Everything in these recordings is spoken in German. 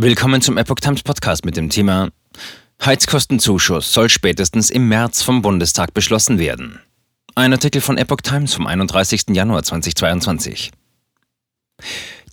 Willkommen zum Epoch Times Podcast mit dem Thema Heizkostenzuschuss soll spätestens im März vom Bundestag beschlossen werden. Ein Artikel von Epoch Times vom 31. Januar 2022.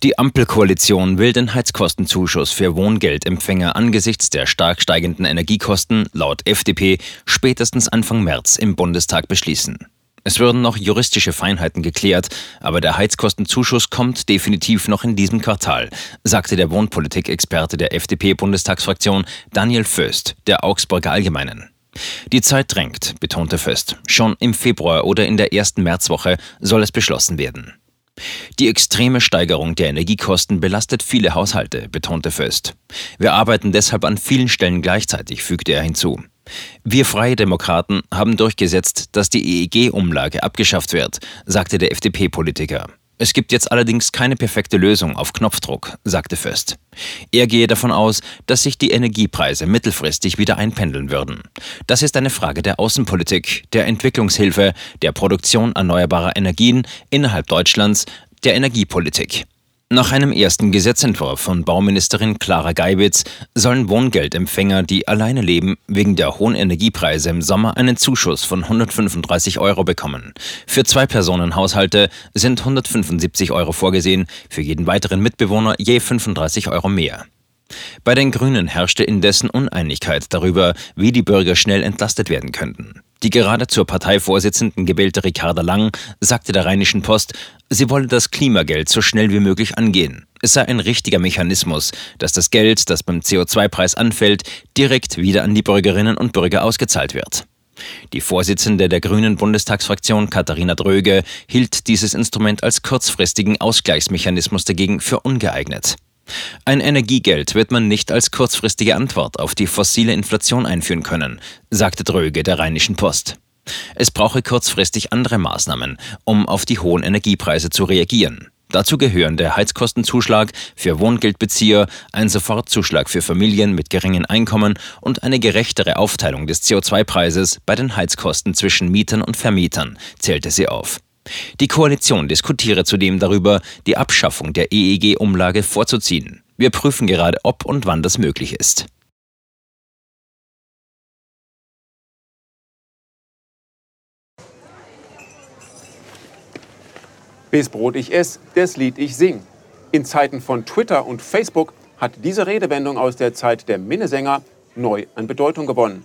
Die Ampelkoalition will den Heizkostenzuschuss für Wohngeldempfänger angesichts der stark steigenden Energiekosten laut FDP spätestens Anfang März im Bundestag beschließen. Es würden noch juristische Feinheiten geklärt, aber der Heizkostenzuschuss kommt definitiv noch in diesem Quartal, sagte der Wohnpolitikexperte der FDP-Bundestagsfraktion Daniel Föst der Augsburger Allgemeinen. Die Zeit drängt, betonte Föst. Schon im Februar oder in der ersten Märzwoche soll es beschlossen werden. Die extreme Steigerung der Energiekosten belastet viele Haushalte, betonte Föst. Wir arbeiten deshalb an vielen Stellen gleichzeitig, fügte er hinzu. Wir Freie Demokraten haben durchgesetzt, dass die EEG-Umlage abgeschafft wird, sagte der FDP-Politiker. Es gibt jetzt allerdings keine perfekte Lösung auf Knopfdruck, sagte Föst. Er gehe davon aus, dass sich die Energiepreise mittelfristig wieder einpendeln würden. Das ist eine Frage der Außenpolitik, der Entwicklungshilfe, der Produktion erneuerbarer Energien innerhalb Deutschlands, der Energiepolitik. Nach einem ersten Gesetzentwurf von Bauministerin Clara Geibitz sollen Wohngeldempfänger, die alleine leben, wegen der hohen Energiepreise im Sommer einen Zuschuss von 135 Euro bekommen. Für Zwei-Personen-Haushalte sind 175 Euro vorgesehen, für jeden weiteren Mitbewohner je 35 Euro mehr. Bei den Grünen herrschte indessen Uneinigkeit darüber, wie die Bürger schnell entlastet werden könnten. Die gerade zur Parteivorsitzenden gewählte Ricarda Lang sagte der Rheinischen Post, sie wolle das Klimageld so schnell wie möglich angehen. Es sei ein richtiger Mechanismus, dass das Geld, das beim CO2-Preis anfällt, direkt wieder an die Bürgerinnen und Bürger ausgezahlt wird. Die Vorsitzende der Grünen Bundestagsfraktion Katharina Dröge hielt dieses Instrument als kurzfristigen Ausgleichsmechanismus dagegen für ungeeignet. Ein Energiegeld wird man nicht als kurzfristige Antwort auf die fossile Inflation einführen können, sagte Dröge der Rheinischen Post. Es brauche kurzfristig andere Maßnahmen, um auf die hohen Energiepreise zu reagieren. Dazu gehören der Heizkostenzuschlag für Wohngeldbezieher, ein Sofortzuschlag für Familien mit geringen Einkommen und eine gerechtere Aufteilung des CO2-Preises bei den Heizkosten zwischen Mietern und Vermietern, zählte sie auf. Die Koalition diskutiere zudem darüber, die Abschaffung der EEG-Umlage vorzuziehen. Wir prüfen gerade, ob und wann das möglich ist. Bis Brot ich ess, das Lied ich sing. In Zeiten von Twitter und Facebook hat diese Redewendung aus der Zeit der Minnesänger neu an Bedeutung gewonnen.